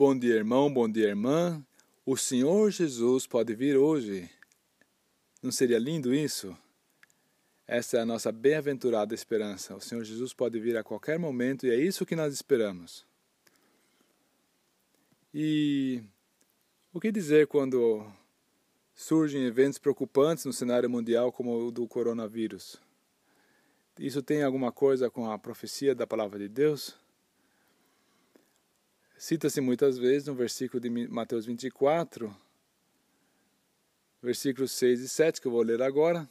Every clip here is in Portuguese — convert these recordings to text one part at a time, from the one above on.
Bom dia, irmão, bom dia, irmã. O Senhor Jesus pode vir hoje. Não seria lindo isso? Essa é a nossa bem-aventurada esperança. O Senhor Jesus pode vir a qualquer momento e é isso que nós esperamos. E o que dizer quando surgem eventos preocupantes no cenário mundial como o do coronavírus? Isso tem alguma coisa com a profecia da palavra de Deus? Cita-se muitas vezes no versículo de Mateus 24, versículos 6 e 7, que eu vou ler agora.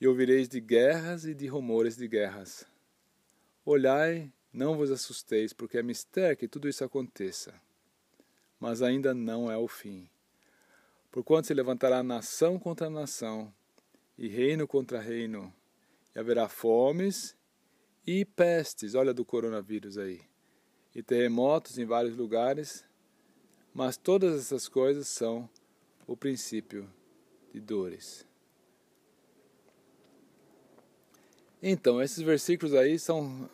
E ouvireis de guerras e de rumores de guerras. Olhai, não vos assusteis, porque é mistério que tudo isso aconteça. Mas ainda não é o fim. Porquanto se levantará nação contra nação, e reino contra reino, e haverá fomes e pestes. Olha do coronavírus aí e terremotos em vários lugares, mas todas essas coisas são o princípio de dores. Então, esses versículos aí são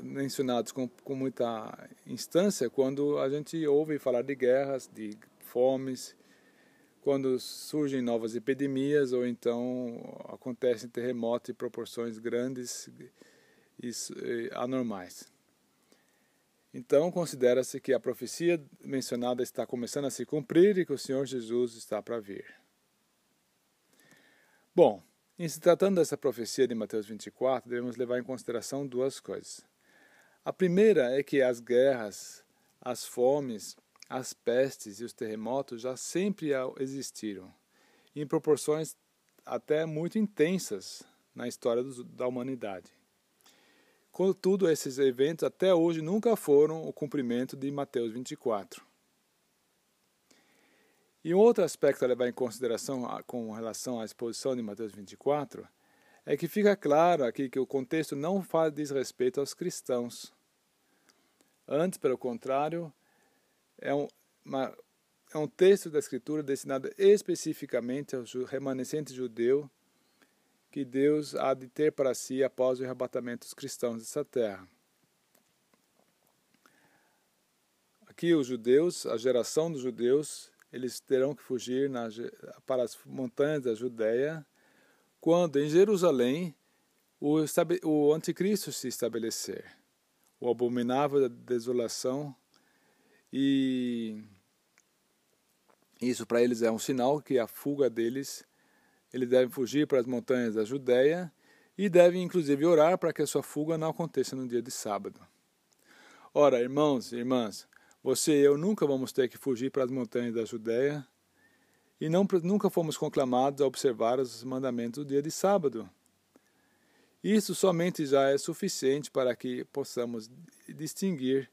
mencionados com, com muita instância quando a gente ouve falar de guerras, de fomes, quando surgem novas epidemias ou então acontecem terremotos de proporções grandes e anormais. Então, considera-se que a profecia mencionada está começando a se cumprir e que o Senhor Jesus está para vir. Bom, em se tratando dessa profecia de Mateus 24, devemos levar em consideração duas coisas. A primeira é que as guerras, as fomes, as pestes e os terremotos já sempre existiram, em proporções até muito intensas na história da humanidade. Contudo, esses eventos até hoje nunca foram o cumprimento de Mateus 24. E um outro aspecto a levar em consideração com relação à exposição de Mateus 24 é que fica claro aqui que o contexto não faz desrespeito aos cristãos. Antes, pelo contrário, é um, uma, é um texto da Escritura destinado especificamente ao remanescente judeu que Deus há de ter para si após o arrebatamento dos cristãos dessa terra. Aqui os judeus, a geração dos judeus, eles terão que fugir na, para as montanhas da Judéia, quando em Jerusalém o, o anticristo se estabelecer, o abominável da desolação, e isso para eles é um sinal que a fuga deles ele deve fugir para as montanhas da Judéia e deve inclusive orar para que a sua fuga não aconteça no dia de sábado. Ora, irmãos e irmãs, você e eu nunca vamos ter que fugir para as montanhas da Judéia e não, nunca fomos conclamados a observar os mandamentos do dia de sábado. Isso somente já é suficiente para que possamos distinguir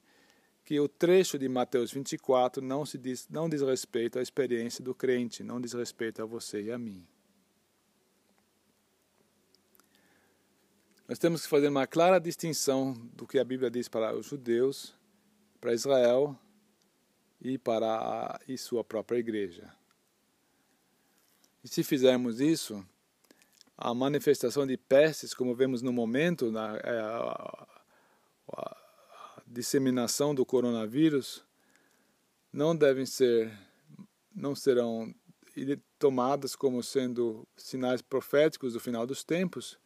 que o trecho de Mateus 24 não, se diz, não diz respeito à experiência do crente, não diz respeito a você e a mim. Nós temos que fazer uma clara distinção do que a Bíblia diz para os judeus, para Israel e para a, e sua própria igreja. E se fizermos isso, a manifestação de pestes, como vemos no momento, na é a, a, a disseminação do coronavírus, não devem ser, não serão tomadas como sendo sinais proféticos do final dos tempos,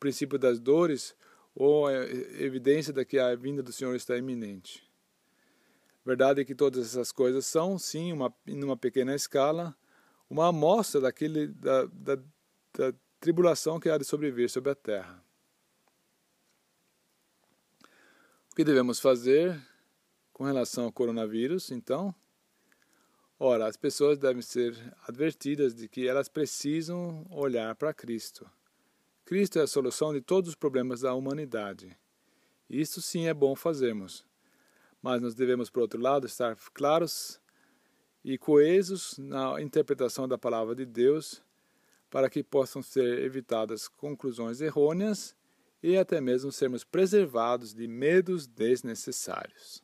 princípio das dores ou a evidência de que a vinda do Senhor está iminente. Verdade é que todas essas coisas são, sim, uma, em uma pequena escala, uma amostra daquele, da, da, da tribulação que há de sobreviver sobre a terra. O que devemos fazer com relação ao coronavírus, então? Ora, as pessoas devem ser advertidas de que elas precisam olhar para Cristo Cristo é a solução de todos os problemas da humanidade. Isso sim é bom fazermos. Mas nós devemos, por outro lado, estar claros e coesos na interpretação da palavra de Deus para que possam ser evitadas conclusões errôneas e até mesmo sermos preservados de medos desnecessários.